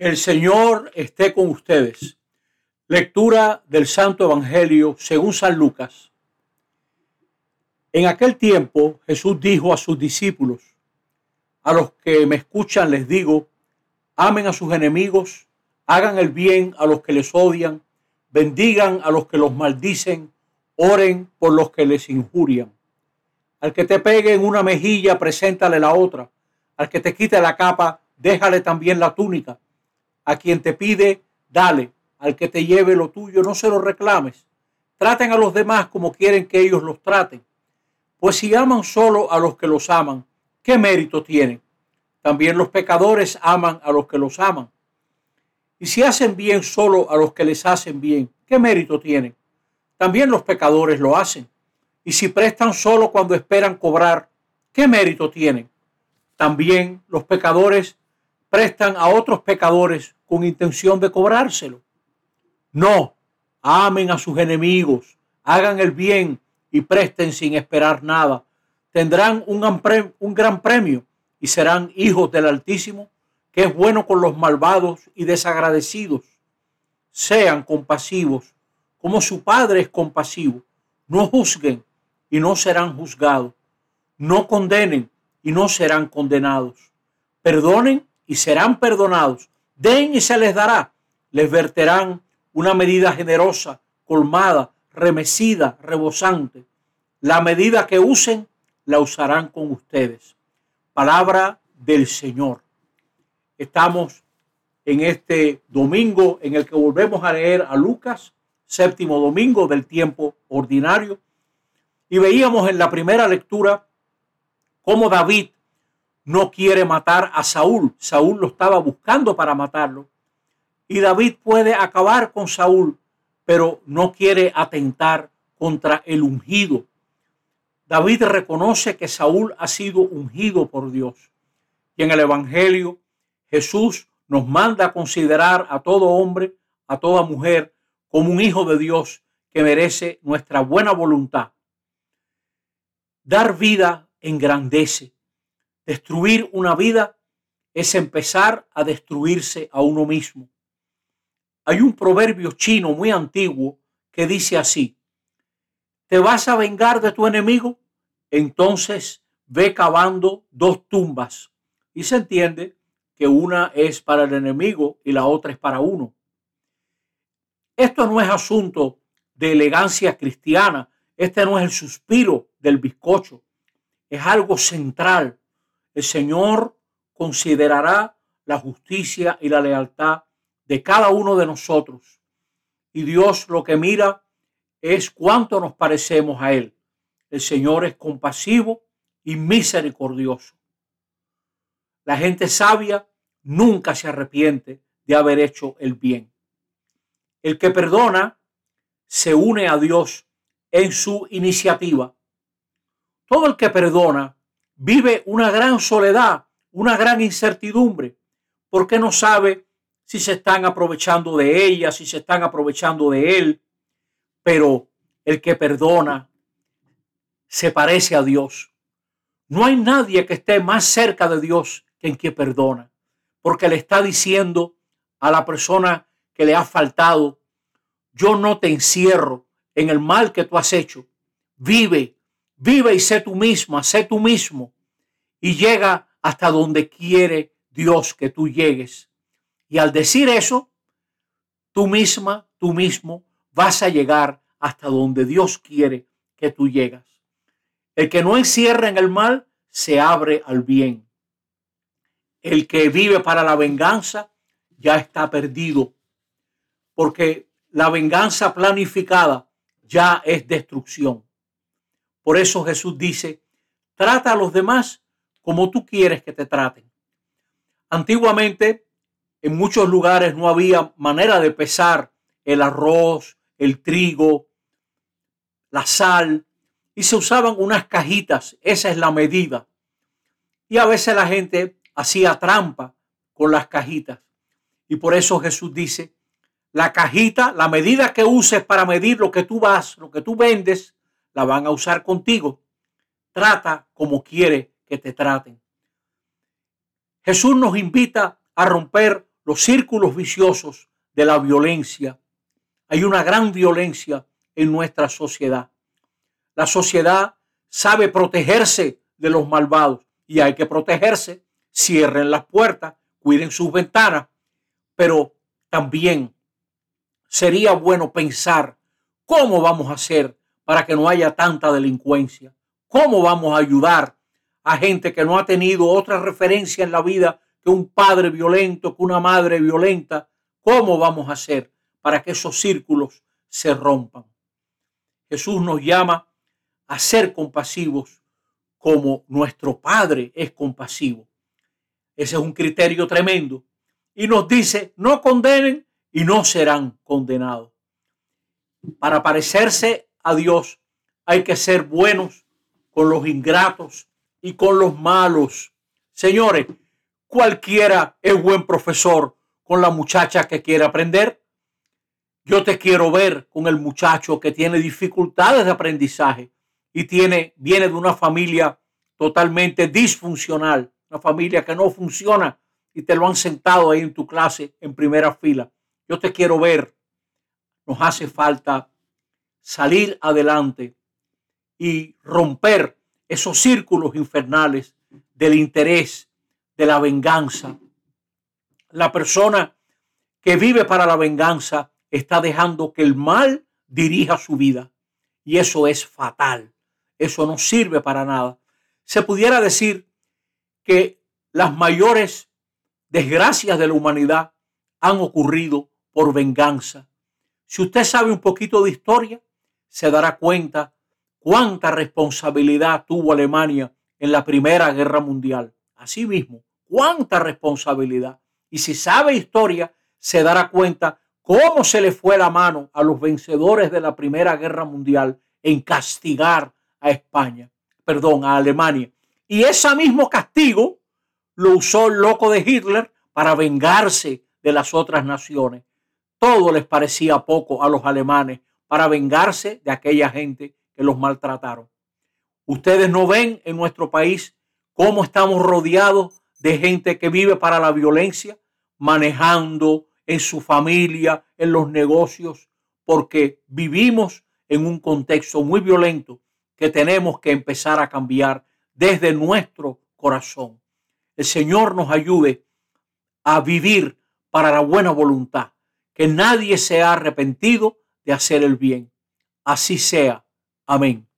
El Señor esté con ustedes. Lectura del Santo Evangelio según San Lucas. En aquel tiempo Jesús dijo a sus discípulos, a los que me escuchan les digo, amen a sus enemigos, hagan el bien a los que les odian, bendigan a los que los maldicen, oren por los que les injurian. Al que te pegue en una mejilla, preséntale la otra. Al que te quite la capa, déjale también la túnica. A quien te pide, dale. Al que te lleve lo tuyo, no se lo reclames. Traten a los demás como quieren que ellos los traten. Pues si aman solo a los que los aman, ¿qué mérito tienen? También los pecadores aman a los que los aman. Y si hacen bien solo a los que les hacen bien, ¿qué mérito tienen? También los pecadores lo hacen. Y si prestan solo cuando esperan cobrar, ¿qué mérito tienen? También los pecadores prestan a otros pecadores con intención de cobrárselo. No, amen a sus enemigos, hagan el bien y presten sin esperar nada. Tendrán un gran premio y serán hijos del Altísimo, que es bueno con los malvados y desagradecidos. Sean compasivos, como su Padre es compasivo. No juzguen y no serán juzgados. No condenen y no serán condenados. Perdonen y serán perdonados. Den y se les dará. Les verterán una medida generosa, colmada, remecida, rebosante. La medida que usen, la usarán con ustedes. Palabra del Señor. Estamos en este domingo en el que volvemos a leer a Lucas, séptimo domingo del tiempo ordinario. Y veíamos en la primera lectura cómo David no quiere matar a Saúl. Saúl lo estaba buscando para matarlo. Y David puede acabar con Saúl, pero no quiere atentar contra el ungido. David reconoce que Saúl ha sido ungido por Dios. Y en el Evangelio Jesús nos manda a considerar a todo hombre, a toda mujer, como un hijo de Dios que merece nuestra buena voluntad. Dar vida engrandece. Destruir una vida es empezar a destruirse a uno mismo. Hay un proverbio chino muy antiguo que dice así, ¿te vas a vengar de tu enemigo? Entonces ve cavando dos tumbas. Y se entiende que una es para el enemigo y la otra es para uno. Esto no es asunto de elegancia cristiana, este no es el suspiro del bizcocho, es algo central. El Señor considerará la justicia y la lealtad de cada uno de nosotros. Y Dios lo que mira es cuánto nos parecemos a Él. El Señor es compasivo y misericordioso. La gente sabia nunca se arrepiente de haber hecho el bien. El que perdona se une a Dios en su iniciativa. Todo el que perdona vive una gran soledad, una gran incertidumbre, porque no sabe si se están aprovechando de ella, si se están aprovechando de él. Pero el que perdona se parece a Dios. No hay nadie que esté más cerca de Dios que en que perdona, porque le está diciendo a la persona que le ha faltado, yo no te encierro en el mal que tú has hecho. Vive Vive y sé tú misma, sé tú mismo y llega hasta donde quiere Dios que tú llegues. Y al decir eso, tú misma, tú mismo vas a llegar hasta donde Dios quiere que tú llegas. El que no encierra en el mal se abre al bien. El que vive para la venganza ya está perdido, porque la venganza planificada ya es destrucción. Por eso Jesús dice, trata a los demás como tú quieres que te traten. Antiguamente, en muchos lugares no había manera de pesar el arroz, el trigo, la sal, y se usaban unas cajitas, esa es la medida. Y a veces la gente hacía trampa con las cajitas. Y por eso Jesús dice, la cajita, la medida que uses para medir lo que tú vas, lo que tú vendes, la van a usar contigo. Trata como quiere que te traten. Jesús nos invita a romper los círculos viciosos de la violencia. Hay una gran violencia en nuestra sociedad. La sociedad sabe protegerse de los malvados y hay que protegerse. Cierren las puertas, cuiden sus ventanas, pero también sería bueno pensar cómo vamos a hacer para que no haya tanta delincuencia, cómo vamos a ayudar a gente que no ha tenido otra referencia en la vida que un padre violento, que una madre violenta, ¿cómo vamos a hacer para que esos círculos se rompan? Jesús nos llama a ser compasivos como nuestro Padre es compasivo. Ese es un criterio tremendo. Y nos dice, no condenen y no serán condenados. Para parecerse a Dios hay que ser buenos con los ingratos y con los malos. Señores, cualquiera es buen profesor con la muchacha que quiere aprender. Yo te quiero ver con el muchacho que tiene dificultades de aprendizaje y tiene, viene de una familia totalmente disfuncional, una familia que no funciona y te lo han sentado ahí en tu clase en primera fila. Yo te quiero ver. Nos hace falta salir adelante y romper esos círculos infernales del interés, de la venganza. La persona que vive para la venganza está dejando que el mal dirija su vida. Y eso es fatal. Eso no sirve para nada. Se pudiera decir que las mayores desgracias de la humanidad han ocurrido por venganza. Si usted sabe un poquito de historia, se dará cuenta cuánta responsabilidad tuvo Alemania en la Primera Guerra Mundial. Asimismo, cuánta responsabilidad. Y si sabe historia, se dará cuenta cómo se le fue la mano a los vencedores de la Primera Guerra Mundial en castigar a España, perdón, a Alemania. Y ese mismo castigo lo usó el loco de Hitler para vengarse de las otras naciones. Todo les parecía poco a los alemanes para vengarse de aquella gente que los maltrataron. Ustedes no ven en nuestro país cómo estamos rodeados de gente que vive para la violencia, manejando en su familia, en los negocios, porque vivimos en un contexto muy violento que tenemos que empezar a cambiar desde nuestro corazón. El Señor nos ayude a vivir para la buena voluntad, que nadie se ha arrepentido hacer el bien. Así sea. Amén.